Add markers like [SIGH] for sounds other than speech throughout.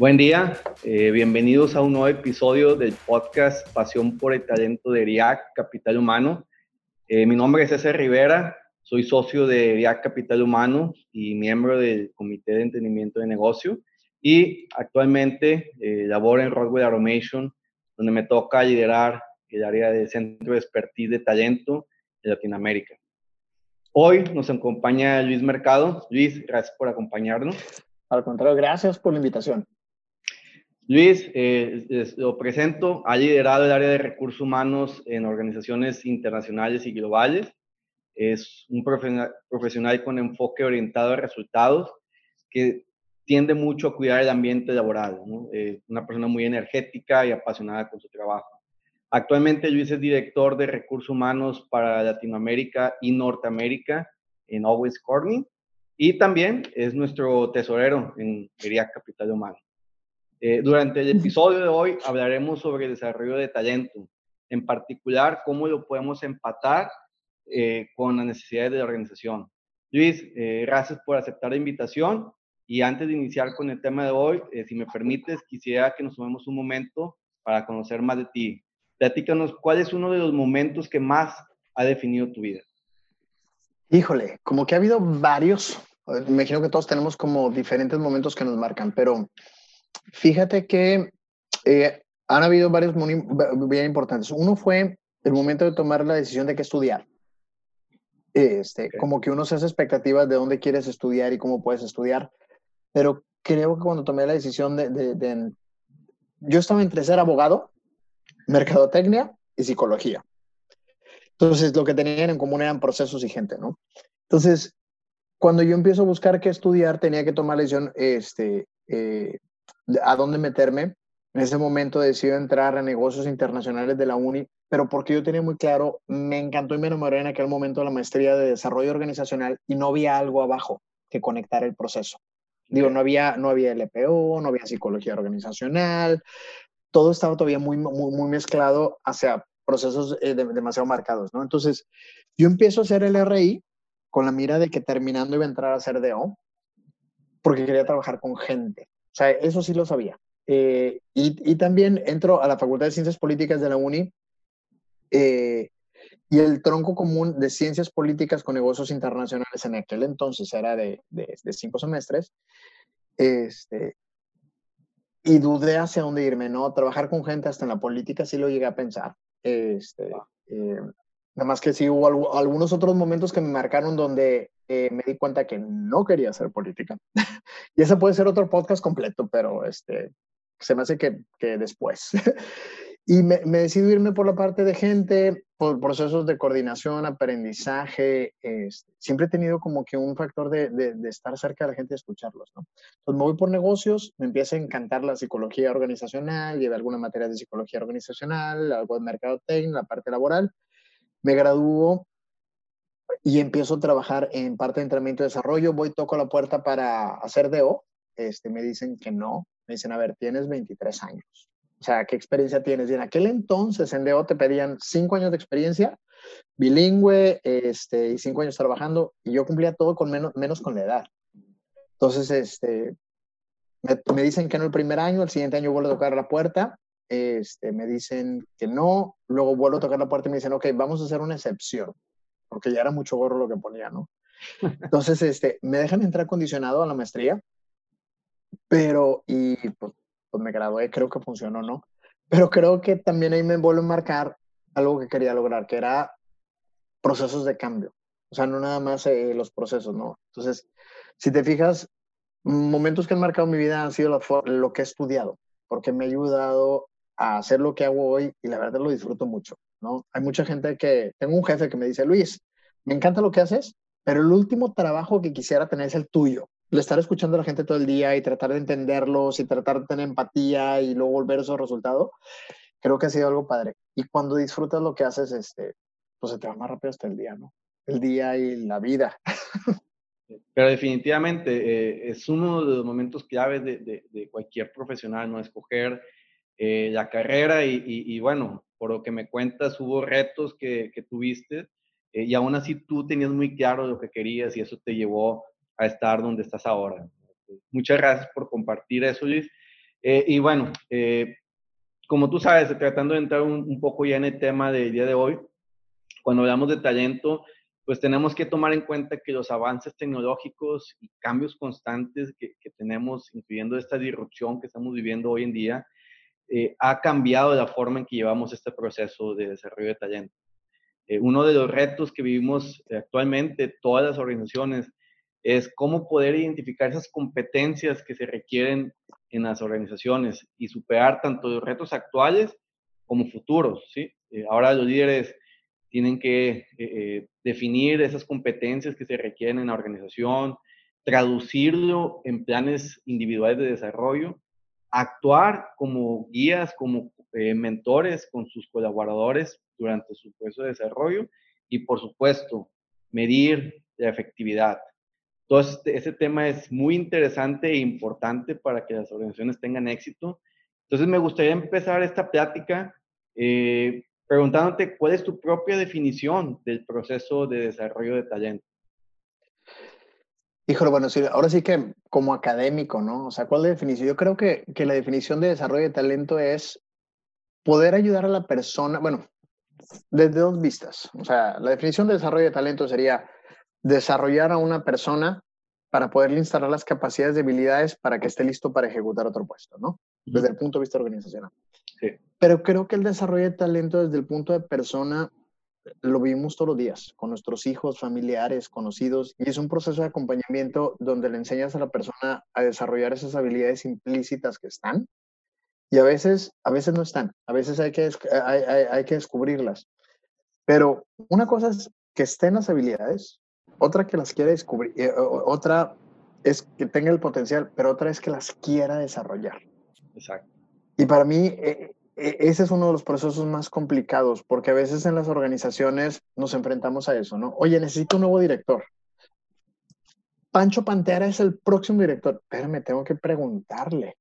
Buen día, eh, bienvenidos a un nuevo episodio del podcast Pasión por el Talento de RIAC Capital Humano. Eh, mi nombre es César Rivera, soy socio de RIAC Capital Humano y miembro del Comité de Entendimiento de Negocio y actualmente eh, laboro en Rockwell Automation, donde me toca liderar el área de Centro de Expertise de Talento de Latinoamérica. Hoy nos acompaña Luis Mercado. Luis, gracias por acompañarnos. Al contrario, gracias por la invitación. Luis, eh, lo presento, ha liderado el área de recursos humanos en organizaciones internacionales y globales. Es un profesional con enfoque orientado a resultados que tiende mucho a cuidar el ambiente laboral. Eh, una persona muy energética y apasionada con su trabajo. Actualmente Luis es director de recursos humanos para Latinoamérica y Norteamérica en Always Corning y también es nuestro tesorero en Quería Capital Humano. Eh, durante el episodio de hoy hablaremos sobre el desarrollo de talento, en particular cómo lo podemos empatar eh, con las necesidades de la organización. Luis, eh, gracias por aceptar la invitación y antes de iniciar con el tema de hoy, si me permites, quisiera que nos tomemos un momento para conocer más de ti. Platícanos, ¿cuál es uno de los momentos que más ha definido tu vida? Híjole, como que ha habido varios. Me imagino que todos tenemos como diferentes momentos que nos marcan, pero Fíjate que eh, han habido varios bien importantes. Uno fue el momento de tomar la decisión de qué estudiar. Este, Como que uno se hace expectativas de dónde quieres estudiar y cómo puedes estudiar. Pero creo que cuando tomé la decisión de, de yo estaba entre ser abogado, mercadotecnia y psicología. Entonces, lo que tenían en común eran procesos y gente, ¿no? Entonces, cuando yo empiezo a buscar qué estudiar, tenía que tomar la decisión, este, eh, a dónde meterme. En ese momento decidí entrar a negocios internacionales de la UNI, pero porque yo tenía muy claro, me encantó y me enamoré en aquel momento de la maestría de desarrollo organizacional y no había algo abajo que conectar el proceso. Digo, no había, no había LPO, no había psicología organizacional, todo estaba todavía muy, muy, muy mezclado hacia procesos eh, demasiado marcados, ¿no? Entonces, yo empiezo a hacer el RI con la mira de que terminando iba a entrar a hacer DO, porque quería trabajar con gente. O sea, eso sí lo sabía. Eh, y, también entro a la Facultad de Ciencias Políticas de la UNI eh, y el tronco común de Ciencias Políticas con Negocios Internacionales en aquel entonces era de, de, cinco semestres. Este, y dudé hacia dónde irme, ¿no? Trabajar con gente hasta en la política sí lo llegué a pensar. Este, eh, nada más que sí hubo algunos otros momentos que me marcaron donde eh, me di cuenta que no quería hacer política. [LAUGHS] y ese puede ser otro podcast completo, pero este, se me hace que, que después. [LAUGHS] y me, me, decidí irme por la parte de gente, por procesos de coordinación, aprendizaje. Este, siempre he tenido como que un factor de, de, estar cerca de la gente y escucharlos. ¿no? Entonces me voy por negocios, me empieza a encantar la psicología organizacional, llevé alguna materia de psicología organizacional, algo de mercadotecnia, la parte laboral. Me graduó y empiezo a trabajar en parte de entrenamiento y desarrollo. Voy, toco la puerta para hacer DO. Este, me dicen que no. Me dicen, a ver, tienes 23 años. O sea, ¿qué experiencia tienes? Y en aquel entonces en DO te pedían 5 años de experiencia, bilingüe, este, y 5 años trabajando, y yo cumplía todo con menos, menos con la edad. Entonces, este, me, me, dicen que no el primer año, el siguiente año vuelvo a tocar la puerta, este, me dicen que no, luego vuelvo a tocar la puerta y me dicen, ok, vamos a hacer una excepción porque ya era mucho gorro lo que ponía, ¿no? [LAUGHS] Entonces, este, me dejan entrar condicionado a la maestría, pero, y pues, pues, me gradué, creo que funcionó, ¿no? Pero creo que también ahí me vuelvo a marcar algo que quería lograr, que era procesos de cambio. O sea, no nada más eh, los procesos, ¿no? Entonces, si te fijas, momentos que han marcado mi vida han sido lo que he estudiado, porque me ha ayudado a hacer lo que hago hoy y la verdad lo disfruto mucho. ¿no? Hay mucha gente que, tengo un jefe que me dice, Luis, me encanta lo que haces, pero el último trabajo que quisiera tener es el tuyo. el estar escuchando a la gente todo el día y tratar de entenderlos y tratar de tener empatía y luego volver esos resultados, creo que ha sido algo padre. Y cuando disfrutas lo que haces, este, pues se te va más rápido hasta el día, ¿no? El día y la vida. [LAUGHS] Pero definitivamente eh, es uno de los momentos claves de, de, cualquier profesional, ¿no? Escoger eh, la carrera y, y, bueno, por lo que me cuentas, hubo retos que, que tuviste eh, y aún así tú tenías muy claro lo que querías y eso te llevó a estar donde estás ahora. Muchas gracias por compartir eso, Luis. y bueno, como tú sabes, tratando de entrar un, un, poco ya en el tema del día de hoy, cuando hablamos de talento, pues tenemos que tomar en cuenta que los avances tecnológicos y cambios constantes que, tenemos, incluyendo esta disrupción que estamos viviendo hoy en día, eh, ha cambiado la forma en que llevamos este proceso de desarrollo de talento. Eh, uno de los retos que vivimos actualmente todas las organizaciones es cómo poder identificar esas competencias que se requieren en las organizaciones y superar tanto los retos actuales como futuros. ¿sí? Eh, ahora los líderes tienen que eh, eh, definir esas competencias que se requieren en la organización, traducirlo en planes individuales de desarrollo, actuar como guías, como eh, mentores con sus colaboradores durante su proceso de desarrollo y, por supuesto, medir la efectividad. Entonces, este, ese tema es muy interesante e importante para que las organizaciones tengan éxito. Entonces, me gustaría empezar esta plática eh, preguntándote cuál es tu propia definición del proceso de desarrollo de talento. Híjole, bueno, sí, ahora sí que como académico, ¿no? O sea, ¿cuál es la definición? Yo creo que, que la definición de desarrollo de talento es poder ayudar a la persona, bueno, desde dos vistas. O sea, la definición de desarrollo de talento sería desarrollar a una persona para poderle instalar las capacidades y habilidades para que esté listo para ejecutar otro puesto, ¿no? Desde el punto de vista organizacional. Pero creo que el desarrollo de talento desde el punto de persona lo vivimos todos los días con nuestros hijos, familiares, conocidos, y es un proceso de acompañamiento donde le enseñas a la persona a desarrollar esas habilidades implícitas que están y a veces, a veces no están, a veces hay que, hay, hay, que descubrirlas. Pero una cosa es que estén las habilidades, otra que las quiera descubrir, eh, otra es que tenga el potencial, pero otra es que las quiera desarrollar. Exacto. Y para mí, eh, eh, ese es uno de los procesos más complicados, porque a veces en las organizaciones nos enfrentamos a eso, ¿no? Oye, necesito un nuevo director. Pancho Pantera es el próximo director. Pero me tengo que preguntarle.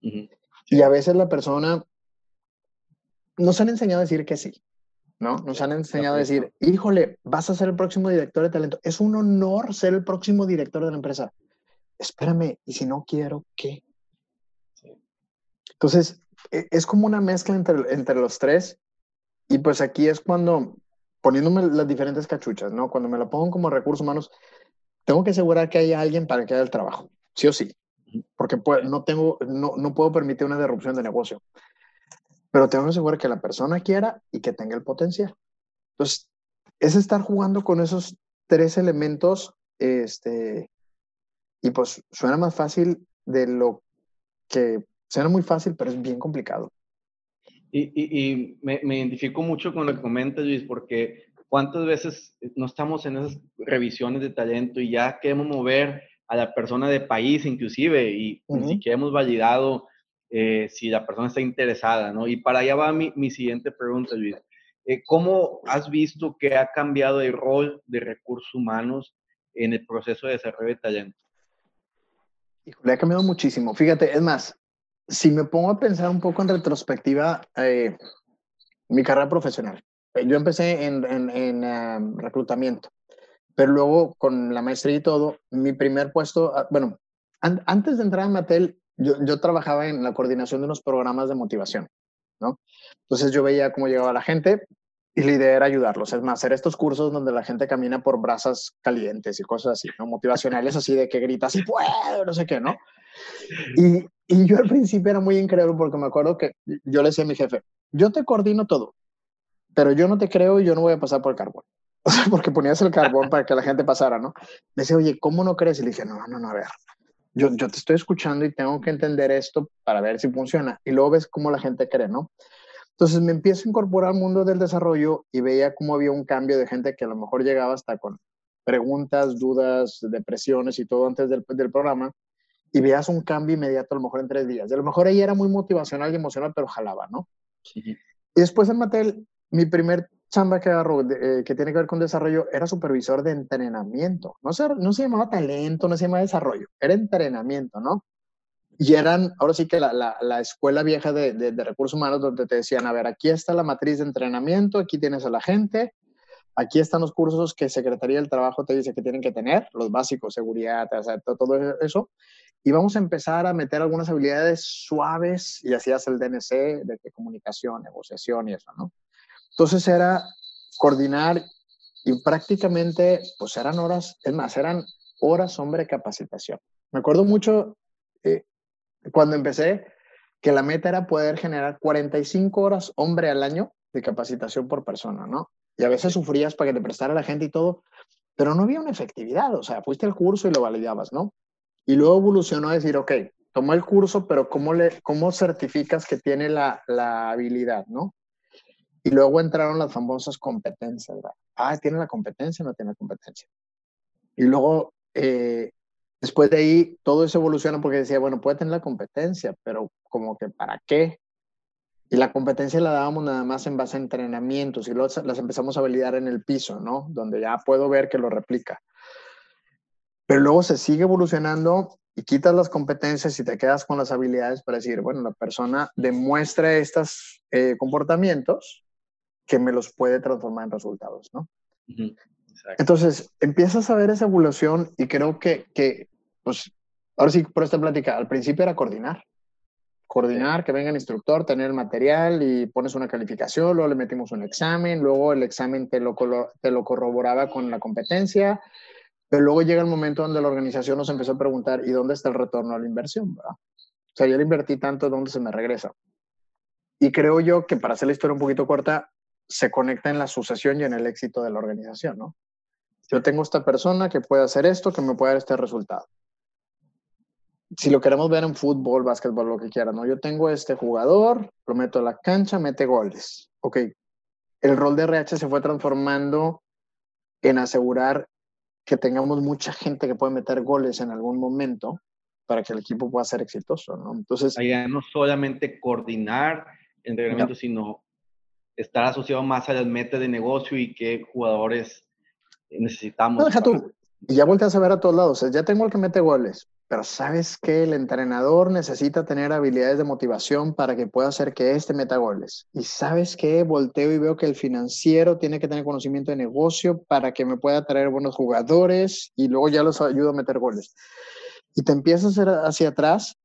Y a veces la persona nos han enseñado a decir que sí, ¿no? Nos han enseñado a decir, híjole, vas a ser el próximo director de talento. Es un honor ser el próximo director de la empresa. Espérame, y si no quiero, ¿qué? Entonces, e, es como una mezcla entre, entre los tres. Y pues aquí es cuando, poniéndome las diferentes cachuchas, ¿no? Cuando me lo pongo como recursos humanos, tengo que asegurar que haya alguien para que haga el trabajo, sí o sí. Porque pues, no, tengo, no, no puedo permitir una derrupción de negocio. Pero tengo que asegurar que la persona quiera y que tenga el potencial. Entonces, es estar jugando con esos tres elementos, este, y pues suena más fácil de lo que Suena muy fácil, pero es bien complicado. Y, y, me, me, identifico mucho con lo que comentas, Luis, porque cuántas veces no estamos en esas revisiones de talento y ya queremos mover a la persona de país inclusive y ni siquiera hemos validado eh, si la persona está interesada, ¿no? Y para allá va mi, mi siguiente pregunta, Luis. Eh, ¿Cómo has visto que ha cambiado el rol de recursos humanos en el proceso de desarrollo de talento? Híjole, ha cambiado muchísimo. Fíjate, es más, si me pongo a pensar un poco en retrospectiva, eh, mi carrera profesional. Eh, yo empecé en, en, em, reclutamiento, pero luego con la maestría y todo, mi primer puesto, ah, bueno, antes de entrar a Mattel, yo, yo, trabajaba en la coordinación de unos programas de motivación, ¿no? Entonces yo veía cómo llegaba la gente y la idea era ayudarlos. Es más, hacer estos cursos donde la gente camina por brasas calientes y cosas así, ¿no? Motivacionales así de que grita, así puedo, no sé qué, ¿no? Y, y yo al principio era muy increíble porque me acuerdo que yo le decía a mi jefe, yo te coordino todo, pero yo no te creo y yo no voy a pasar por el carbón. [LAUGHS] O sea, porque ponías el carbón para que la gente pasara, ¿no? Me decía, oye, ¿cómo no crees? Y le dije, no, no, no, a ver. Yo, yo te estoy escuchando y tengo que entender esto para ver si funciona. Y luego ves cómo la gente cree, ¿no? Entonces me empiezo a incorporar al mundo del desarrollo y veía cómo había un cambio de gente que a lo mejor llegaba hasta con preguntas, dudas, depresiones y todo antes del, del programa y veas un cambio inmediato a lo mejor en tres días. a lo mejor ella era muy motivacional y emocional, pero jalaba, ¿no? Y después en Mattel, mi primer chamba que agarró, eh, que tiene que ver con desarrollo, era supervisor de entrenamiento. No se, no se llamaba talento, no se llamaba desarrollo, era entrenamiento, ¿no? Y eran, ahora sí que la, la, escuela vieja de, de, de, recursos humanos donde te decían, a ver, aquí está la matriz de entrenamiento, aquí tienes a la gente, aquí están los cursos que Secretaría del Trabajo te dice que tienen que tener, los básicos, seguridad, o sea, todo eso. Y vamos a empezar a meter algunas habilidades suaves y así el DNC de comunicación, negociación y eso, ¿no? Entonces era coordinar y prácticamente, pues eran horas, es más, eran horas hombre capacitación. Me acuerdo mucho eh, cuando empecé que la meta era poder generar 45 horas hombre al año de capacitación por persona, ¿no? Y a veces sufrías para que te prestara la gente y todo, pero no había una efectividad, o sea, fuiste al curso y lo validabas, ¿no? Y luego evolucionó a decir, ok, tomó el curso, pero ¿cómo, le, cómo certificas que tiene la, la habilidad, ¿no? Y luego entraron las famosas competencias. Ah, tiene la competencia, no tiene la competencia. Y luego, eh, después de ahí, todo eso evoluciona porque decía, bueno, puede tener la competencia, pero como que ¿para qué? Y la competencia la dábamos nada más en base a entrenamientos y las empezamos a validar en el piso, ¿no? Donde ya puedo ver que lo replica. Pero luego se sigue evolucionando y quitas las competencias y te quedas con las habilidades para decir, bueno, la persona demuestra estos eh, comportamientos que me los puede transformar en resultados, ¿no? Entonces, empiezas a ver esa evolución y creo que, que, pues, ahora sí, por esta plática, al principio era coordinar. Coordinar, que venga el instructor, tener el material y pones una calificación, luego le metimos un examen, luego el examen te lo, te lo corroboraba con la competencia, pero luego llega el momento donde la organización nos empezó a preguntar, ¿y dónde está el retorno a la inversión? O sea, yo le invertí tanto, ¿dónde se me regresa? Y creo yo que para hacer la historia un poquito corta, se conecta en la sucesión y en el éxito de la organización, ¿no? Yo tengo esta persona que puede hacer esto, que me puede dar este resultado. Si lo queremos ver en fútbol, básquetbol, lo que quieran, ¿no? Yo tengo este jugador, lo meto a la cancha, mete goles. Ok, el rol de RH se fue transformando en asegurar que tengamos mucha gente que pueda meter goles en algún momento para que el equipo pueda ser exitoso, ¿no? Entonces... Ahí no solamente coordinar entrenamiento, sino estar asociado más a las metas de negocio y qué jugadores necesitamos. No, deja tú. Y ya volteas a ver a todos lados. ya tengo el que mete goles, pero sabes que el entrenador necesita tener habilidades de motivación para que pueda hacer que este meta goles. Y sabes que volteo y veo que el financiero tiene que tener conocimiento de negocio para que me pueda traer buenos jugadores y luego ya los ayudo a meter goles. Y te empiezas a hacer hacia atrás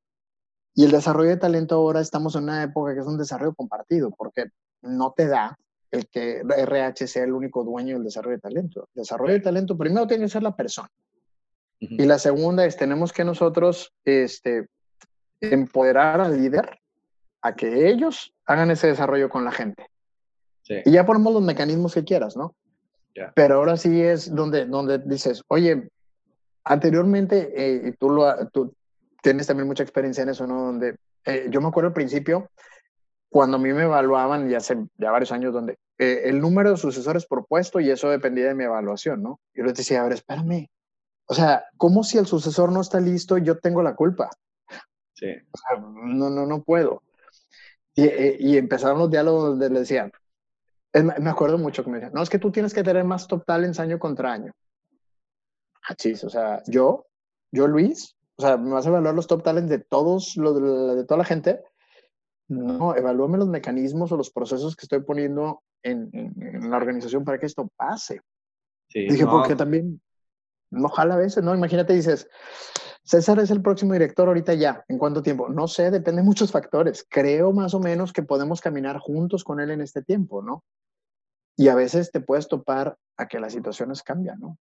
y el desarrollo de talento ahora estamos en una época que es un desarrollo compartido, porque no te da el que RH sea el único dueño del desarrollo de talento. El desarrollo de talento primero tiene que ser la persona. Y la segunda es, tenemos que nosotros este, empoderar al líder a que ellos hagan ese desarrollo con la gente. Y ya ponemos los mecanismos que quieras, ¿no? Pero ahora sí es donde, donde dices, oye, anteriormente, eh, tú, lo, tú tienes también mucha experiencia en eso, ¿no? Donde eh, yo me acuerdo al principio, cuando a mí me evaluaban, ya hace ya varios años, donde eh, el número de sucesores propuesto y eso dependía de mi evaluación, ¿no? Yo les decía, a ver, espérame. O sea, ¿cómo si el sucesor no está listo yo tengo la culpa? Sí. O sea, no, no, no puedo. Y, eh, y empezaron los diálogos donde le decían, me acuerdo mucho que me decían, no, es que tú tienes que tener más top talents año contra año. Ah, chis, o sea, yo, yo Luis, o sea, me vas a evaluar los top talents de todos, los, de toda la gente, no, evalúame los mecanismos o los procesos que estoy poniendo en, la organización para que esto pase. Sí, Dije, porque también, ojalá a veces, ¿no? Imagínate, dices, César es el próximo director ahorita ya. ¿En cuánto tiempo? No sé, depende de muchos factores. Creo más o menos que podemos caminar juntos con él en este tiempo, ¿no? Y a veces te puedes topar a que las situaciones cambian, ¿no?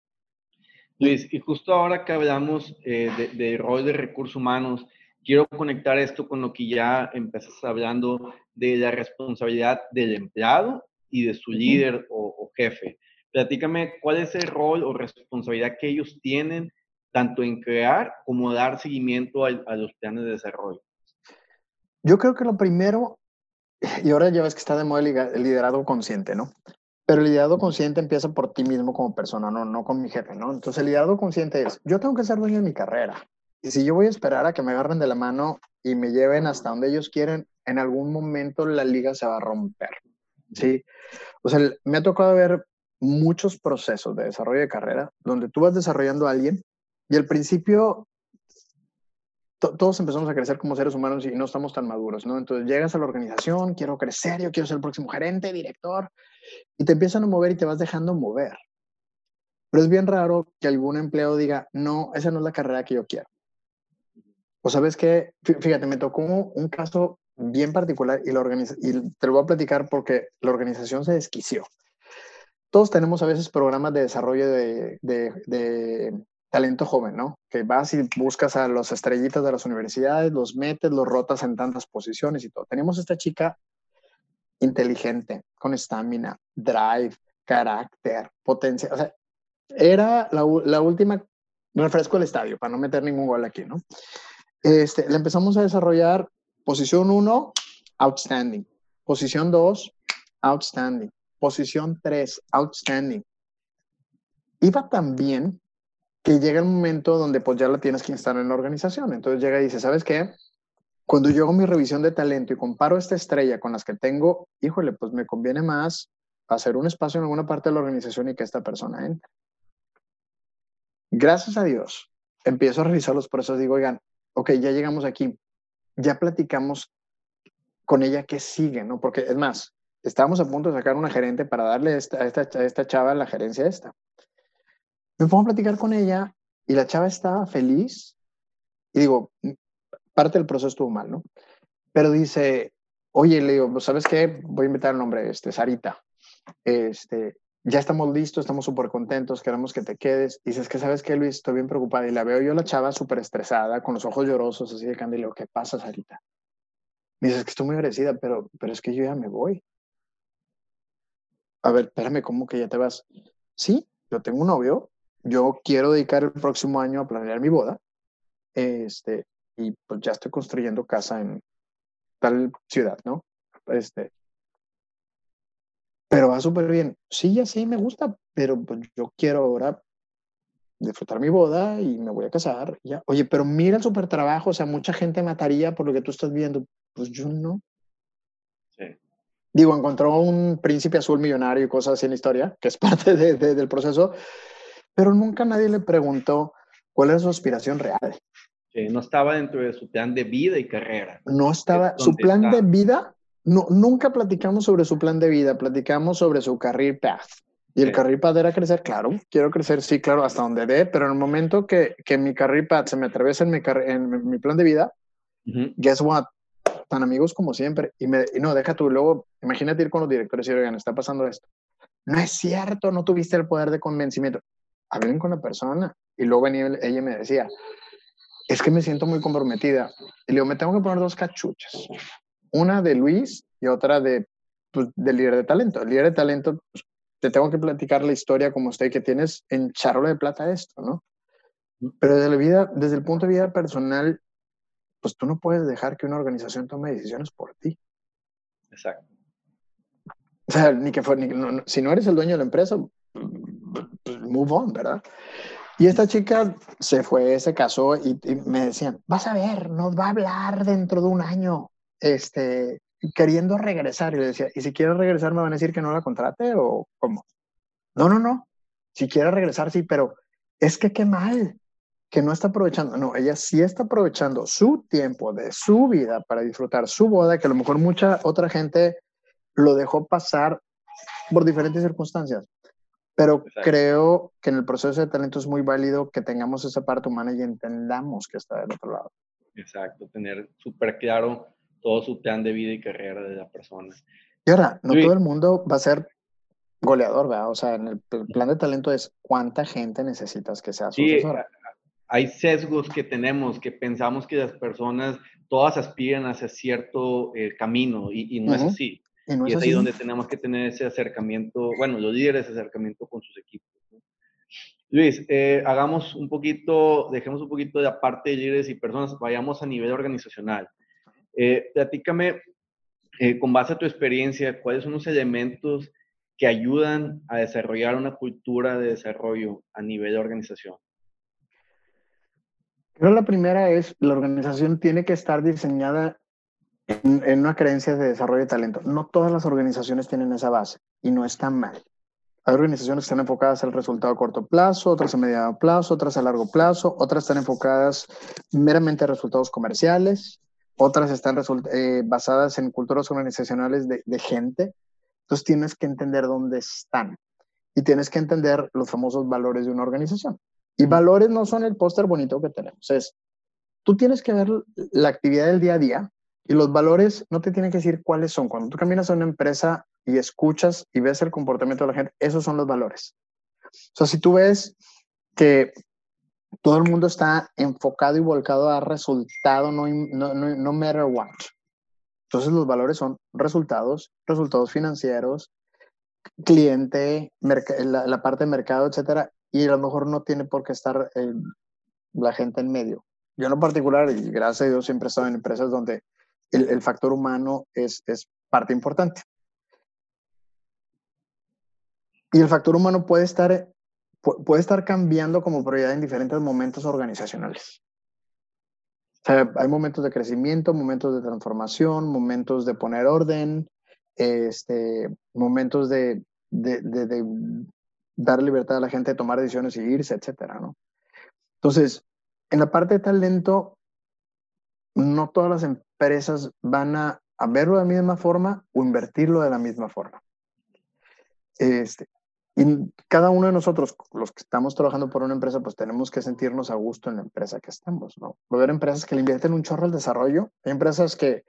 Luis, y justo ahora que hablamos eh, de, de rol de recursos humanos, quiero conectar esto con lo que ya empezás hablando de la responsabilidad del empleado y de su líder o, jefe. Platícame cuál es el rol o responsabilidad que ellos tienen tanto en crear como dar seguimiento a, los planes de desarrollo. Yo creo que lo primero, y ahora ya ves que está de moda el liderazgo consciente, ¿no? Pero el liderazgo consciente empieza por ti mismo como persona, no, no con mi jefe, ¿no? Entonces el liderazgo consciente es, yo tengo que ser dueño de mi carrera. Y si yo voy a esperar a que me agarren de la mano y me lleven hasta donde ellos quieren, en algún momento la liga se va a romper. ¿sí? O sea, me ha tocado ver muchos procesos de desarrollo de carrera donde tú vas desarrollando a alguien y al principio todos empezamos a crecer como seres humanos y no estamos tan maduros, ¿no? Entonces llegas a la organización, quiero crecer, yo quiero ser el próximo gerente, director, y te empiezan a mover y te vas dejando mover. Pero es bien raro que algún empleado diga, no, esa no es la carrera que yo quiero. O sabes que, fíjate, me tocó un caso bien particular y, la y te lo voy a platicar porque la organización se desquició. Todos tenemos a veces programas de desarrollo de, de, talento joven, ¿no? Que vas y buscas a los estrellitas de las universidades, los metes, los rotas en tantas posiciones y todo. Tenemos esta chica inteligente, con estamina, drive, carácter, potencia. O sea, era la, la última, refresco el estadio para no meter ningún gol aquí, ¿no? Este, la empezamos a desarrollar Posición 1, outstanding. Posición 2, outstanding. Posición 3, outstanding. Iba tan bien que llega el momento donde pues ya la tienes que instalar en la organización. Entonces llega y dice, ¿sabes qué? Cuando yo hago mi revisión de talento y comparo esta estrella con las que tengo, híjole, pues me conviene más hacer un espacio en alguna parte de la organización y que esta persona entre. Gracias a Dios, empiezo a revisar los procesos, digo, oigan, ok, ya llegamos aquí, ya platicamos con ella qué sigue, ¿no? Porque es más, estábamos a punto de sacar una gerente para darle esta, a, esta, esta chava la gerencia esta. Me pongo a platicar con ella y la chava estaba feliz y digo, parte del proceso estuvo mal, ¿no? Pero dice, oye, le digo, ¿sabes qué? Voy a invitar el nombre, este, Sarita. Este, ya estamos listos, estamos súper contentos, queremos que te quedes. Y dices que, ¿sabes qué, Luis? Estoy bien preocupada. Y la veo yo, la chava, súper estresada, con los ojos llorosos, así de candilo. ¿Qué pasa, Sarita? Me dices que estoy muy agradecida, pero, pero es que yo ya me voy. A ver, espérame, ¿cómo que ya te vas? Sí, yo tengo un novio, yo quiero dedicar el próximo año a planear mi boda. Este, y pues ya estoy construyendo casa en tal ciudad, ¿no? Este, pero va súper bien. Sí, ya sí, me gusta, pero pues, yo quiero ahora disfrutar mi boda y me voy a casar. Ya. Oye, pero mira el súper trabajo, o sea, mucha gente mataría por lo que tú estás viendo. Pues yo no. Sí. Digo, encontró un príncipe azul millonario y cosas así en la historia, que es [LAUGHS] parte de, del proceso, pero nunca nadie le preguntó cuál es su aspiración real. Sí, no estaba dentro de su plan de vida y carrera. No estaba, su plan de vida no, nunca platicamos sobre su plan de vida, platicamos sobre su career path. Y el career path era crecer, claro, quiero crecer, sí, claro, hasta donde dé, pero en el momento que, que mi career path se me atraviesa en mi, en mi plan de vida, guess what? Tan amigos como siempre. Y, me, y no, deja tú, luego, imagínate ir con los directores y oigan, está pasando esto. No es cierto, no tuviste el poder de convencimiento. Hablen con la persona. Y luego venía ella me decía, es que me siento muy comprometida. Y le digo, me tengo que poner dos cachuchas una de Luis y otra de, pues, del líder de talento. El líder de talento, pues, te tengo que platicar la historia como usted que tienes en charla de plata esto, ¿no? Pero desde, la vida, desde el punto de vista personal, pues tú no puedes dejar que una organización tome decisiones por ti. Exacto. O sea, ni que fue, si no eres el dueño de la empresa, pues move on, ¿verdad? Y esta chica se fue, se casó y, y, me decían, vas a ver, nos va a hablar dentro de un año este, queriendo regresar. Y le decía, ¿y si quiere regresar me van a decir que no la contrate o cómo? No, no, no. Si quiere regresar, sí, pero es que qué mal que no está aprovechando. No, ella sí está aprovechando su tiempo de su vida para disfrutar su boda, que a lo mejor mucha otra gente lo dejó pasar por diferentes circunstancias. Pero creo que en el proceso de talento es muy válido que tengamos esa parte humana y entendamos que está del otro lado. Exacto, tener súper claro todo su plan de vida y carrera de la persona. Y ahora, no todo el mundo va a ser goleador, ¿verdad? O sea, en el plan de talento es cuánta gente necesitas que sea sucesora. Hay sesgos que tenemos que pensamos que las personas todas aspiran hacia cierto eh, camino y, no es así. Y, es, ahí donde tenemos que tener ese acercamiento, bueno, los líderes ese acercamiento con sus equipos. Luis, eh, hagamos un poquito, dejemos un poquito de aparte de líderes y personas, vayamos a nivel organizacional. Eh, platícame, eh, con base a tu experiencia, cuáles son los elementos que ayudan a desarrollar una cultura de desarrollo a nivel de organización? Creo la primera es, la organización tiene que estar diseñada en, en, una creencia de desarrollo de talento. No todas las organizaciones tienen esa base y no está mal. Hay organizaciones que están enfocadas al resultado a corto plazo, otras a mediano plazo, otras a largo plazo, otras están enfocadas meramente a resultados comerciales, otras están eh, basadas en culturas organizacionales de, de gente. Entonces tienes que entender dónde están y tienes que entender los famosos valores de una organización. Y valores no son el póster bonito que tenemos, es, tú tienes que ver la actividad del día a día y los valores no te tienen que decir cuáles son. Cuando tú caminas a una empresa y escuchas y ves el comportamiento de la gente, esos son los valores. O sea, si tú ves que todo el mundo está enfocado y volcado a resultado, no, no, no, matter what. Entonces los valores son resultados, resultados financieros, cliente, la, la, parte de mercado, etcétera, y a lo mejor no tiene por qué estar eh, la gente en medio. Yo en particular, y gracias a Dios siempre he estado en empresas donde el, factor humano es, es parte importante. Y el factor humano puede estar, puede estar cambiando como prioridad en diferentes momentos organizacionales. Hay momentos de crecimiento, momentos de transformación, momentos de poner orden, este, momentos de, de, dar libertad a la gente de tomar decisiones y irse, etcétera, ¿no? Entonces, en la parte de talento, no todas las empresas van a, a verlo de la misma forma o invertirlo de la misma forma. Este, y cada uno de nosotros, los que estamos trabajando por una empresa, pues tenemos que sentirnos a gusto en la empresa que estamos, ¿no? Haber empresas que le invierten un chorro al desarrollo, hay empresas que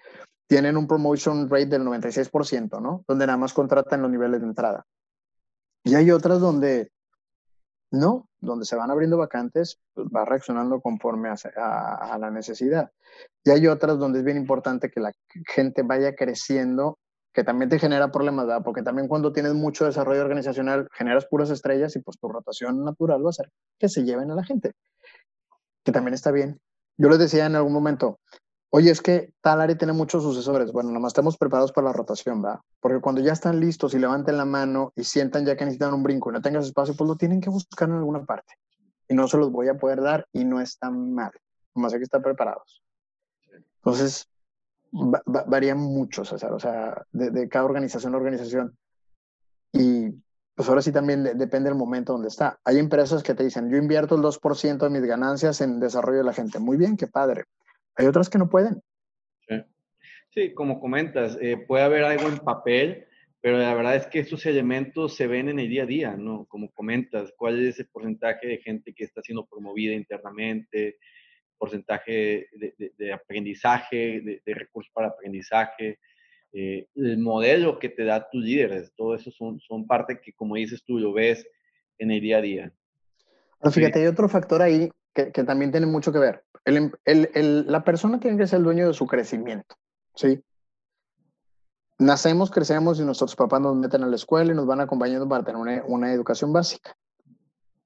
tienen un promotion rate del 96%, ¿no? Donde nada más contratan los niveles de entrada. Y hay otras donde no, donde se van abriendo vacantes, pues va reaccionando conforme a, la necesidad. Y hay otras donde es bien importante que la gente vaya creciendo que también te genera problemas. Porque también cuando tienes mucho desarrollo organizacional, generas puras estrellas y pues tu rotación natural va a ser que se lleven a la gente, que también está bien. Yo les decía en algún momento, oye, es que tal área tiene muchos sucesores. Bueno, nomás estamos preparados para la rotación, ¿va? Porque cuando ya están listos y levanten la mano y sientan ya que necesitan un brinco y no tengas espacio, pues lo tienen que buscar en alguna parte. Y no se los voy a poder dar y no está mal. Nomás hay que estar preparados. Entonces, varían mucho, César, o sea, de, cada organización a organización. Y pues ahora sí también depende del momento donde está. Hay empresas que te dicen, yo invierto el 2% de mis ganancias en desarrollo de la gente. Muy bien, qué padre. Hay otras que no pueden. Sí, sí como comentas, eh, puede haber algo en papel, pero la verdad es que estos elementos se ven en el día a día, ¿no? Como comentas, cuál es el porcentaje de gente que está siendo promovida internamente, porcentaje de, aprendizaje, de, recursos para aprendizaje, eh, el modelo que te da tus líderes, todo eso son, son parte que, como dices tú, lo ves en el día a día. Pero fíjate, hay otro factor ahí que, también tiene mucho que ver. Em, la persona tiene que ser el dueño de su crecimiento, ¿sí? Nacemos, crecemos y nuestros papás nos meten a la escuela y nos van acompañando para tener una, educación básica.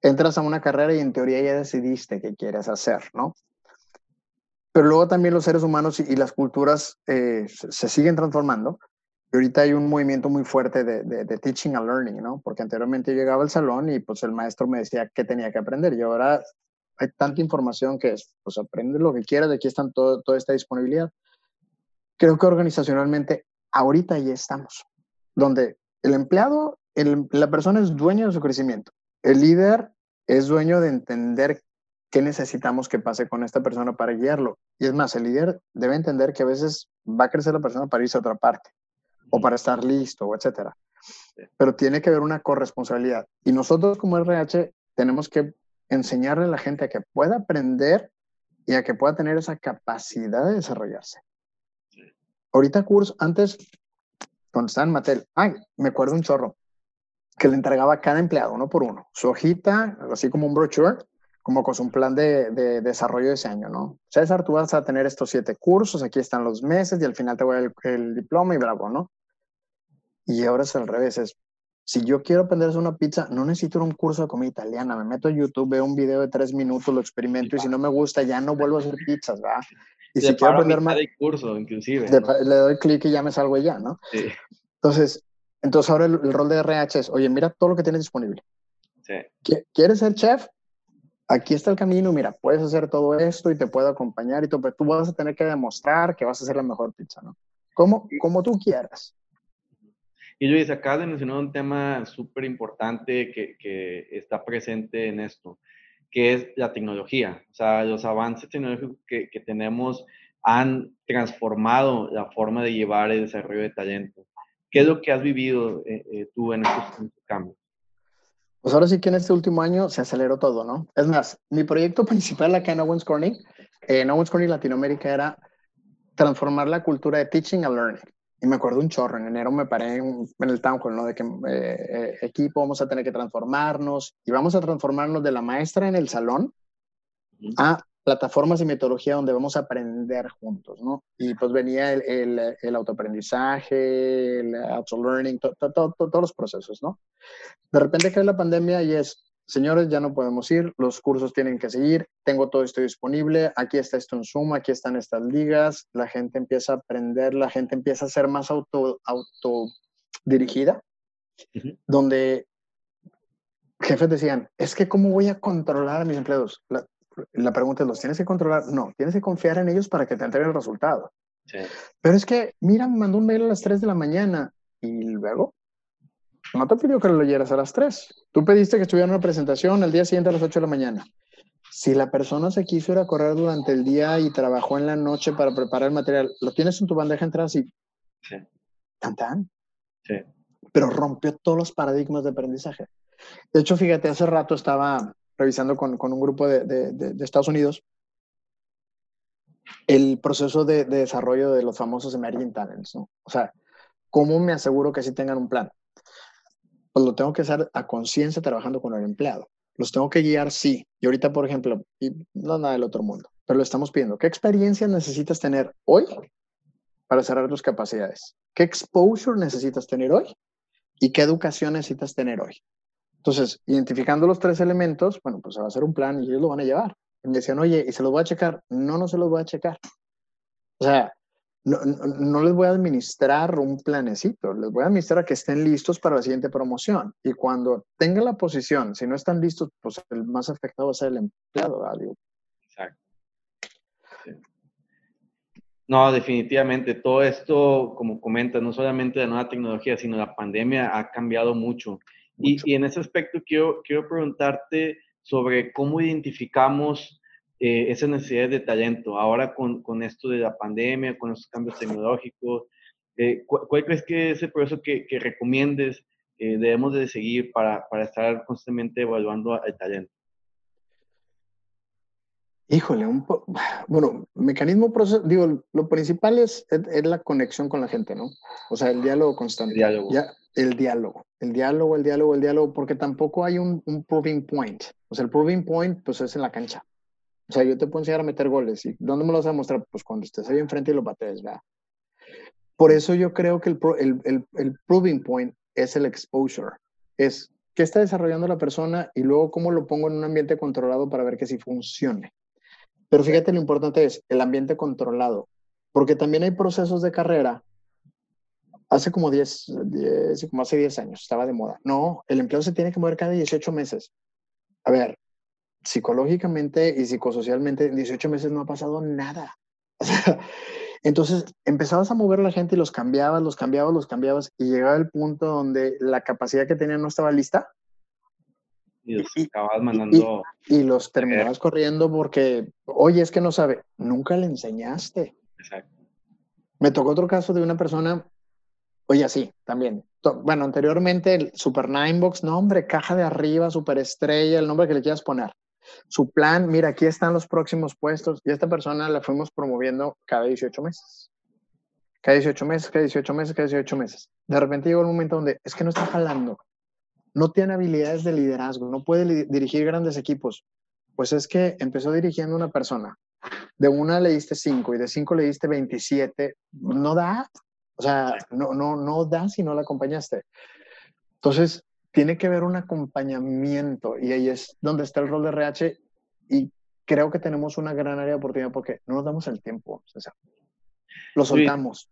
Entras a una carrera y en teoría ya decidiste qué quieres hacer, ¿no? Pero luego también los seres humanos y, las culturas eh, se, siguen transformando. Y ahorita hay un movimiento muy fuerte de, de, teaching and learning, ¿no? Porque anteriormente llegaba al salón y pues el maestro me decía qué tenía que aprender. Y ahora hay tanta información que es, pues aprende lo que quieras, de aquí están todo, toda esta disponibilidad. Creo que organizacionalmente ahorita ya estamos, donde el empleado, el, la persona es dueño de su crecimiento. El líder es dueño de entender ¿Qué necesitamos que pase con esta persona para guiarlo? Y es más, el líder debe entender que a veces va a crecer la persona para irse a otra parte o para estar listo, o etcétera. Pero tiene que haber una corresponsabilidad. Y nosotros como RH tenemos que enseñarle a la gente a que pueda aprender y a que pueda tener esa capacidad de desarrollarse. Ahorita curso, antes, cuando estaba en Mattel, ay, me acuerdo un chorro, que le entregaba a cada empleado uno por uno, su hojita, así como un brochure, como con un plan de, de, desarrollo de ese año, ¿no? César, tú vas a tener estos siete cursos, aquí están los meses y al final te voy el, el diploma y bravo, ¿no? Y ahora es al revés, es, si yo quiero aprender a hacer una pizza, no necesito un curso de comida italiana, me meto a YouTube, veo un video de tres minutos, lo experimento y si no me gusta ya no vuelvo a hacer pizzas, ¿verdad? Y si quiero aprender más... curso, inclusive. Le doy clic y ya me salgo ya, ¿no? Sí. Entonces, Entonces ahora el, rol de RH es, oye, mira todo lo que tienes disponible. ¿Quieres ser chef? Aquí está el camino, mira, puedes hacer todo esto y te puedo acompañar y todo, pero tú vas a tener que demostrar que vas a hacer la mejor pizza, ¿no? Como, como tú quieras. Y Luis, acabas de un tema súper importante que, está presente en esto, que es la tecnología. O sea, los avances tecnológicos que, tenemos han transformado la forma de llevar el desarrollo de talento. ¿Qué es lo que has vivido eh, eh, tú en estos, cambios? Pues ahora sí que en este último año se aceleró todo, ¿no? Es más, mi proyecto [LAUGHS] principal acá en Owens Corning, en Owens Corning Latinoamérica, era transformar la cultura de teaching and learning. Y me acuerdo un chorro, en enero me paré en, el town hall, ¿no? De que eh, equipo vamos a tener que transformarnos y vamos a transformarnos de la maestra en el salón a plataformas y metodología donde vamos a aprender juntos, ¿no? Y pues venía el, el, el autoaprendizaje, el auto-learning, todos los procesos, ¿no? De repente cae la pandemia y es, señores, ya no podemos ir, los cursos tienen que seguir, tengo todo esto disponible, aquí está esto en Zoom, aquí están estas ligas, la gente empieza a aprender, la gente empieza a ser más auto, auto dirigida, donde jefes decían, es que cómo voy a controlar a mis empleados. La, la pregunta es, ¿los tienes que controlar? No, tienes que confiar en ellos para que te entreguen el resultado. Pero es que, mira, me mandó un mail a las 3 de la mañana y luego no te pidió que lo leyeras a las 3. Tú pediste que estuviera una presentación el día siguiente a las 8 de la mañana. Si la persona se quiso ir a correr durante el día y trabajó en la noche para preparar el material, lo tienes en tu bandeja de entrada así. Sí. Tan tan. Sí. Pero rompió todos los paradigmas de aprendizaje. De hecho, fíjate, hace rato estaba revisando con, con un grupo de, de, de, Estados Unidos el proceso de, desarrollo de los famosos emerging talents, ¿no? O sea, ¿cómo me aseguro que sí tengan un plan? Pues lo tengo que hacer a conciencia trabajando con el empleado. Los tengo que guiar, sí. Y ahorita, por ejemplo, y no nada del otro mundo, pero lo estamos pidiendo. ¿Qué experiencia necesitas tener hoy para cerrar tus capacidades? ¿Qué exposure necesitas tener hoy? ¿Y qué educación necesitas tener hoy? Entonces, identificando los tres elementos, bueno, pues se va a hacer un plan y ellos lo van a llevar. Y me decían, oye, ¿y se los voy a checar? No, no se los voy a checar. O sea, no, no, les voy a administrar un planecito, les voy a administrar a que estén listos para la siguiente promoción. Y cuando tengan la posición, si no están listos, pues el más afectado va a ser el empleado. ¿verdad? Exacto. No, definitivamente. Todo esto, como comentas, no solamente la nueva tecnología, sino la pandemia ha cambiado mucho. Y, en ese aspecto quiero, quiero preguntarte sobre cómo identificamos eh, esas necesidades de talento ahora con, con, esto de la pandemia, con los cambios tecnológicos. Eh, ¿cuál, crees que es el proceso que, que recomiendes eh, debemos de seguir para, para, estar constantemente evaluando el talento? Híjole, un poco, bueno, mecanismo, proceso, digo, lo principal es, es, la conexión con la gente, ¿no? O sea, el diálogo constante. El diálogo. Ya, el diálogo, el diálogo, el diálogo, el diálogo, porque tampoco hay un, un, proving point. O sea, el proving point, pues es en la cancha. O sea, yo te puedo enseñar a meter goles. ¿Y dónde me los vas a mostrar? Pues cuando estés ahí enfrente y lo bates, ¿verdad? Por eso yo creo que el, el, el, el proving point es el exposure. Es qué está desarrollando la persona y luego cómo lo pongo en un ambiente controlado para ver que sí funcione. Pero fíjate, lo importante es el ambiente controlado, porque también hay procesos de carrera hace como 10, como hace 10 años, estaba de moda. No, el empleo se tiene que mover cada 18 meses. A ver, psicológicamente y psicosocialmente, en 18 meses no ha pasado nada. [LAUGHS] entonces empezabas a mover a la gente y los cambiabas, los cambiabas, los cambiabas y llegaba el punto donde la capacidad que tenían no estaba lista. Y los acababas mandando. Y, los terminabas corriendo porque, oye, es que no sabe, nunca le enseñaste. Exacto. Me tocó otro caso de una persona Oye, sí, también. Bueno, anteriormente el Super Ninebox, nombre, caja de arriba, super estrella, el nombre que le quieras poner. Su plan, mira, aquí están los próximos puestos y esta persona la fuimos promoviendo cada 18 meses. Cada 18 meses, cada 18 meses, cada 18 meses. De repente llegó un momento donde es que no está jalando, no tiene habilidades de liderazgo, no puede dirigir grandes equipos. Pues es que empezó dirigiendo una persona. De una le diste 5 y de 5 le diste 27. No da, o sea, no, no, no da si no la acompañaste. Entonces, tiene que haber un acompañamiento y ahí es donde está el rol de RH y creo que tenemos una gran área de oportunidad porque no nos damos el tiempo, o sea, lo soltamos.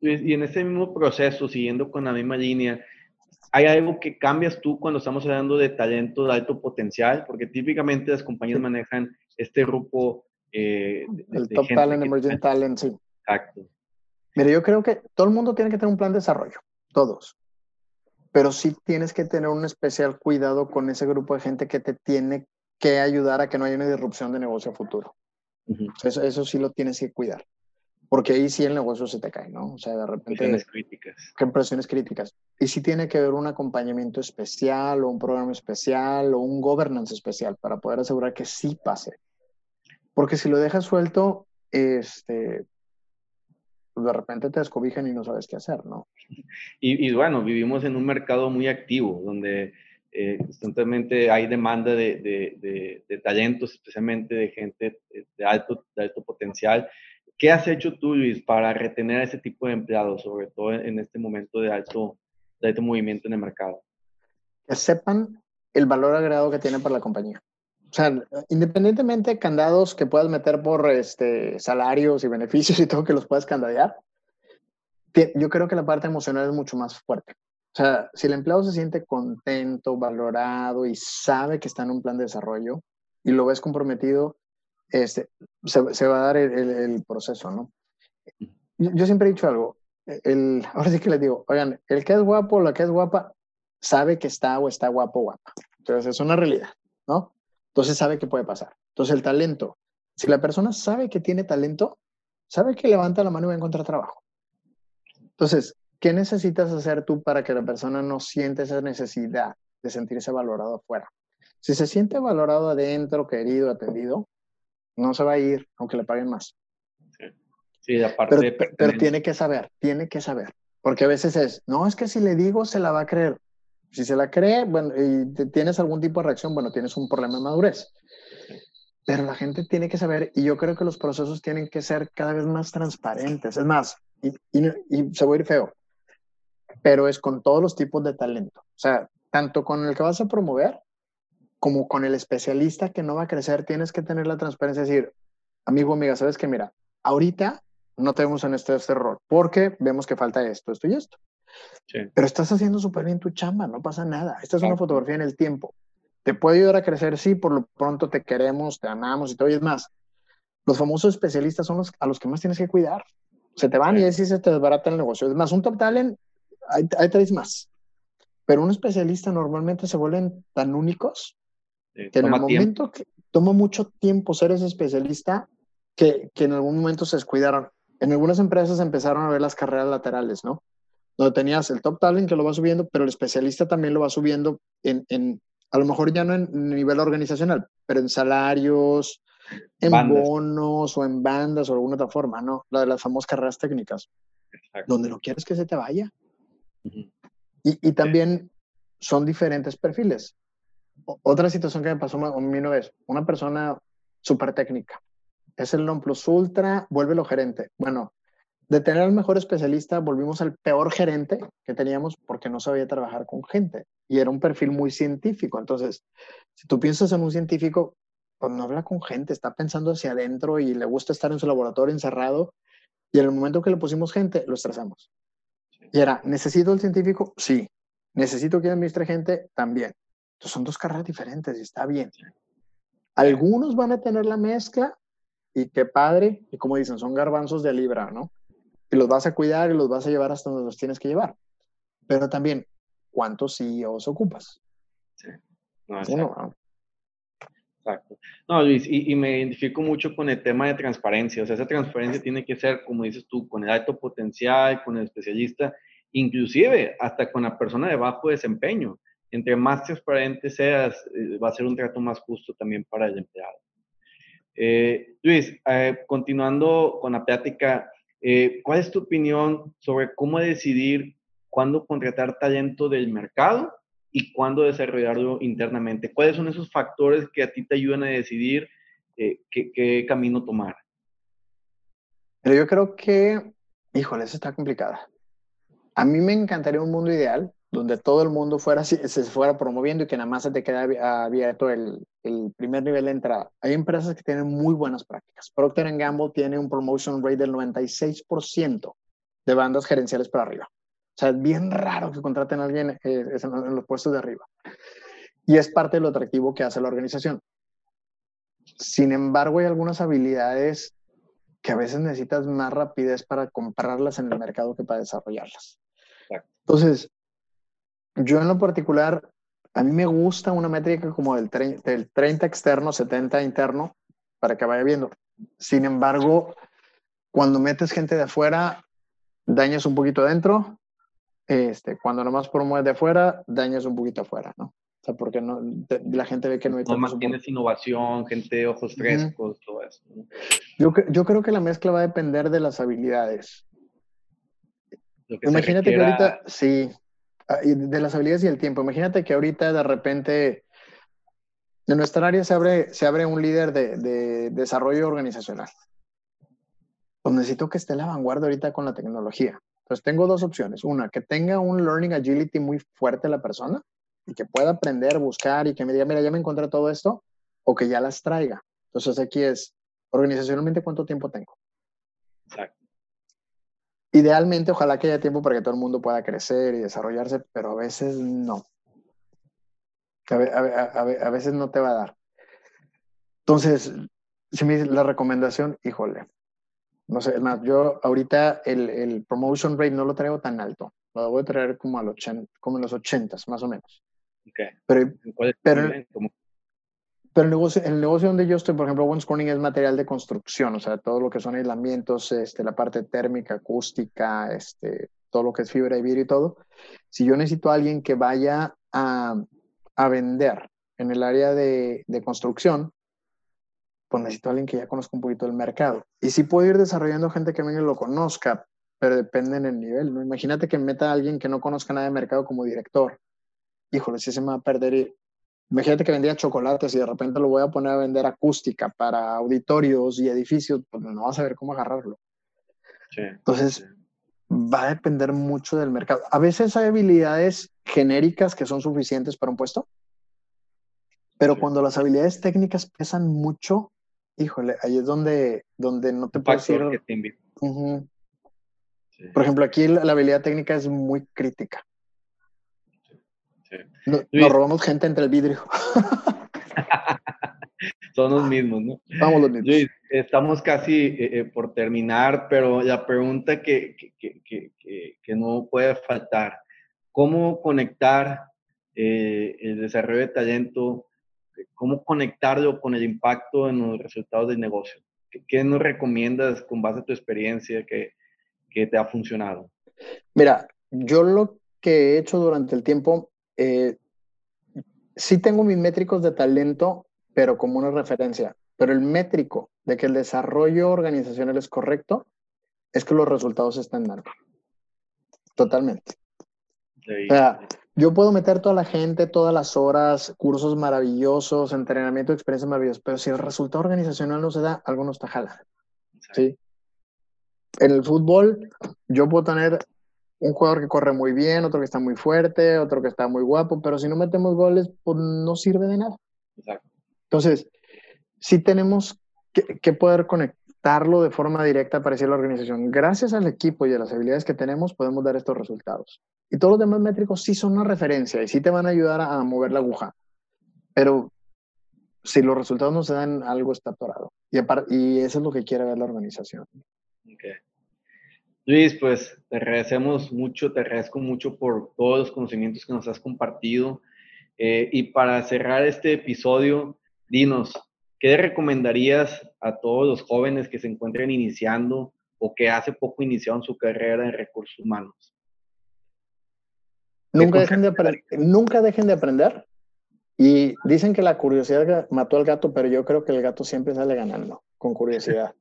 y en ese mismo proceso, siguiendo con la misma línea, ¿hay algo que cambias tú cuando estamos hablando de talento de alto potencial? Porque típicamente las compañías manejan este grupo. Eh, el top talent, emerging talent, sí. Exacto. Mire, yo creo que todo el mundo tiene que tener un plan de desarrollo, todos. Pero sí tienes que tener un especial cuidado con ese grupo de gente que te tiene que ayudar a que no haya una disrupción de negocio a futuro. eso, eso sí lo tienes que cuidar porque ahí sí el negocio se te cae, ¿no? O sea, de repente... Presiones críticas. ¿Qué presiones críticas? Y sí tiene que haber un acompañamiento especial o un programa especial o un governance especial para poder asegurar que sí pase. Porque si lo dejas suelto, este, pues de repente te descobijan y no sabes qué hacer, ¿no? Y, bueno, vivimos en un mercado muy activo, donde eh, constantemente hay demanda de, de, de, talentos, especialmente de gente de alto, de alto potencial. ¿Qué has hecho tú, Luis, para retener a ese tipo de empleados, sobre todo en este momento de alto, de alto movimiento en el mercado? Que sepan el valor agregado que tienen para la compañía. O sea, independientemente de candados que puedas meter por este, salarios y beneficios y todo que los puedas candadear, yo creo que la parte emocional es mucho más fuerte. O sea, si el empleado se siente contento, valorado y sabe que está en un plan de desarrollo y lo ves comprometido, este, se, va a dar el, proceso, ¿no? Yo siempre he dicho algo, el, ahora sí que les digo, oigan, el que es guapo o la que es guapa sabe que está o está guapo o guapa. Entonces es una realidad, ¿no? Entonces sabe que puede pasar. Entonces el talento, si la persona sabe que tiene talento, sabe que levanta la mano y va a encontrar trabajo. Entonces, ¿qué necesitas hacer tú para que la persona no siente esa necesidad de sentirse valorado afuera? Si se siente valorado adentro, querido, atendido, no se va a ir aunque le paguen más. Sí, aparte. Pero, tiene que saber, tiene que saber. Porque a veces es, no, es que si le digo se la va a creer. Si se la cree, bueno, y tienes algún tipo de reacción, bueno, tienes un problema de madurez. Pero la gente tiene que saber, y yo creo que los procesos tienen que ser cada vez más transparentes. Es más, y, y se va a ir feo, pero es con todos los tipos de talento. O sea, tanto con el que vas a promover como con el especialista que no va a crecer, tienes que tener la transparencia de decir, amigo, amiga, sabes que mira, ahorita no tenemos en este, este error porque vemos que falta esto, esto y esto. Pero estás haciendo súper bien tu chamba, no pasa nada. Esta es una fotografía en el tiempo. Te puede ayudar a crecer, sí, por lo pronto te queremos, te amamos y todo. Y es más, los famosos especialistas son los a los que más tienes que cuidar. Se te van y así se te desbarata el negocio. Es más, un top talent, hay, hay tres más. Pero un especialista normalmente se vuelven tan únicos que en el momento que toma mucho tiempo ser ese especialista, que, que, en algún momento se descuidaron. En algunas empresas empezaron a ver las carreras laterales, ¿no? Donde tenías el top talent que lo va subiendo, pero el especialista también lo va subiendo en, en a lo mejor ya no en nivel organizacional, pero en salarios, en bonos o en bandas o alguna otra forma, ¿no? La de las famosas carreras técnicas, donde no quieres que se te vaya. y, y, también son diferentes perfiles. Otra situación que me pasó a mí una vez, una persona súper técnica, es el non plus ultra, vuelve lo gerente. Bueno, de tener al mejor especialista, volvimos al peor gerente que teníamos porque no sabía trabajar con gente y era un perfil muy científico. Entonces, si tú piensas en un científico, pues no habla con gente, está pensando hacia adentro y le gusta estar en su laboratorio encerrado. Y en el momento que le pusimos gente, lo estresamos. Y era, ¿necesito el científico? Sí. ¿Necesito que administre gente? También son dos carreras diferentes y está bien. Algunos van a tener la mezcla y qué padre, y como dicen, son garbanzos de libra, ¿no? Y los vas a cuidar y los vas a llevar hasta donde los tienes que llevar. Pero también, ¿cuántos CEOs ocupas? Sí. No, exacto. No, Luis, y, y, me identifico mucho con el tema de transparencia. O sea, esa transparencia tiene que ser, como dices tú, con el alto potencial, con el especialista, inclusive hasta con la persona de bajo desempeño entre más transparente seas, eh, va a ser un trato más justo también para el empleado. Eh, Luis, eh, continuando con la plática, ¿cuál es tu opinión sobre cómo decidir cuándo contratar talento del mercado y cuándo desarrollarlo internamente? ¿Cuáles son esos factores que a ti te ayudan a decidir qué, qué, camino tomar? Pero yo creo que, híjole, eso está complicada. A mí me encantaría un mundo ideal donde todo el mundo fuera, se fuera promoviendo y que nada más se te queda abierto el, el primer nivel de entrada. Hay empresas que tienen muy buenas prácticas. Procter Gamble tiene un promotion rate del 96% de bandas gerenciales para arriba. O sea, es bien raro que contraten a alguien eh, en los puestos de arriba. Y es parte de lo atractivo que hace la organización. Sin embargo, hay algunas habilidades que a veces necesitas más rapidez para comprarlas en el mercado que para desarrollarlas. Entonces, yo en lo particular, a mí me gusta una métrica como del, del 30 externo, 70 interno, para que vaya viendo. Sin embargo, cuando metes gente de afuera, dañas un poquito adentro. Este, cuando nomás promueves de afuera, dañas un poquito afuera, ¿no? O sea, porque no, la gente ve que no hay No más tienes innovación, gente ojos frescos, todo eso. Yo, yo creo que la mezcla va a depender de las habilidades. Imagínate que ahorita, sí, de las habilidades y el tiempo. Imagínate que ahorita de repente en nuestra área se abre, se abre un líder de, de desarrollo organizacional. Pues necesito que esté en la vanguardia ahorita con la tecnología. Entonces tengo dos opciones. Una, que tenga un learning agility muy fuerte la persona y que pueda aprender, buscar y que me diga, mira, ya me encontré todo esto, o que ya las traiga. Entonces aquí es, organizacionalmente, ¿cuánto tiempo tengo? Exacto. Idealmente, ojalá que haya tiempo para que todo el mundo pueda crecer y desarrollarse, pero a veces no. A, veces no te va a dar. Entonces, si me dice la recomendación, híjole, no sé, más, yo ahorita el, el, promotion rate no lo traigo tan alto, lo voy a traer como, al 80, como en los 80 más o menos. Pero, pero, el, negocio, el negocio donde yo estoy, por ejemplo, One Corning es material de construcción, o sea, todo lo que son aislamientos, este, la parte térmica, acústica, este, todo lo que es fibra de vidrio y todo. Si yo necesito a alguien que vaya a, a vender en el área de, de, construcción, pues necesito a alguien que ya conozca un poquito el mercado. Y sí puedo ir desarrollando gente que venga y lo conozca, pero depende en el nivel. ¿no? Imagínate que meta a alguien que no conozca nada de mercado como director híjole, si se me va a perder. Imagínate que vendía chocolates y de repente lo voy a poner a vender acústica para auditorios y edificios, pues no vas a saber cómo agarrarlo. Entonces, va a depender mucho del mercado. A veces hay habilidades genéricas que son suficientes para un puesto, pero cuando las habilidades técnicas pesan mucho, híjole, ahí es donde, donde no te puedes ir. Por ejemplo, aquí la habilidad técnica es muy crítica. Nos robamos gente entre el vidrio. [LAUGHS] Son los mismos, ¿no? Vamos los mismos. Luis, estamos casi eh, eh, por terminar, pero la pregunta que, que, que, que, no puede faltar, ¿cómo conectar eh, el desarrollo de talento, cómo conectarlo con el impacto en los resultados del negocio? ¿Qué, nos recomiendas con base a tu experiencia que, que te ha funcionado? Mira, yo lo que he hecho durante el tiempo eh, sí tengo mis métricos de talento, pero como una referencia. Pero el métrico de que el desarrollo organizacional es correcto es que los resultados están dando. Totalmente. O sea, yo puedo meter toda la gente, todas las horas, cursos maravillosos, entrenamiento, experiencias maravillosas, pero si el resultado organizacional no se da, algo no está jalando. ¿sí? En el fútbol, yo puedo tener un jugador que corre muy bien, otro que está muy fuerte, otro que está muy guapo, pero si no metemos goles, pues no sirve de nada. Exacto. Entonces, sí tenemos que, poder conectarlo de forma directa para decir la organización. Gracias al equipo y a las habilidades que tenemos, podemos dar estos resultados. Y todos los demás métricos sí son una referencia y sí te van a ayudar a, mover la aguja. Pero si los resultados no se dan, algo está atorado. Y, y eso es lo que quiere ver la organización. Luis, pues te agradecemos mucho, te agradezco mucho por todos los conocimientos que nos has compartido. Eh, y para cerrar este episodio, dinos, ¿qué recomendarías a todos los jóvenes que se encuentren iniciando o que hace poco iniciaron su carrera en recursos humanos? Nunca dejen, de nunca dejen de aprender. Y dicen que la curiosidad mató al gato, pero yo creo que el gato siempre sale ganando con curiosidad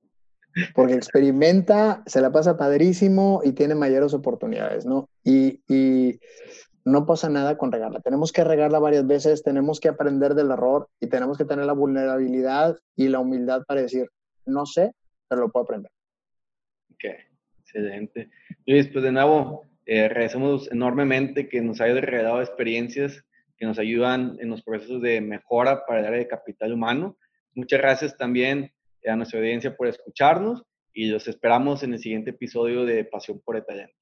porque experimenta, se la pasa padrísimo y tiene mayores oportunidades, ¿no? Y, y, no pasa nada con regarla. Tenemos que regarla varias veces, tenemos que aprender del error y tenemos que tener la vulnerabilidad y la humildad para decir, no sé, pero lo puedo aprender. Ok, excelente. Luis, pues de nuevo, eh, agradecemos enormemente que nos haya regalado experiencias que nos ayudan en los procesos de mejora para el área de capital humano. Muchas gracias también a nuestra audiencia por escucharnos y los esperamos en el siguiente episodio de Pasión por el Talento.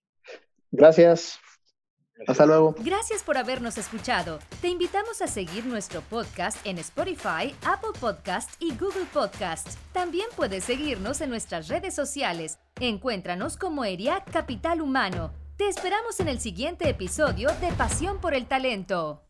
Gracias. Hasta luego. Gracias por habernos escuchado. Te invitamos a seguir nuestro podcast en Spotify, Apple Podcast y Google Podcast. También puedes seguirnos en nuestras redes sociales. Encuéntranos como ERIAC Capital Humano. Te esperamos en el siguiente episodio de Pasión por el Talento.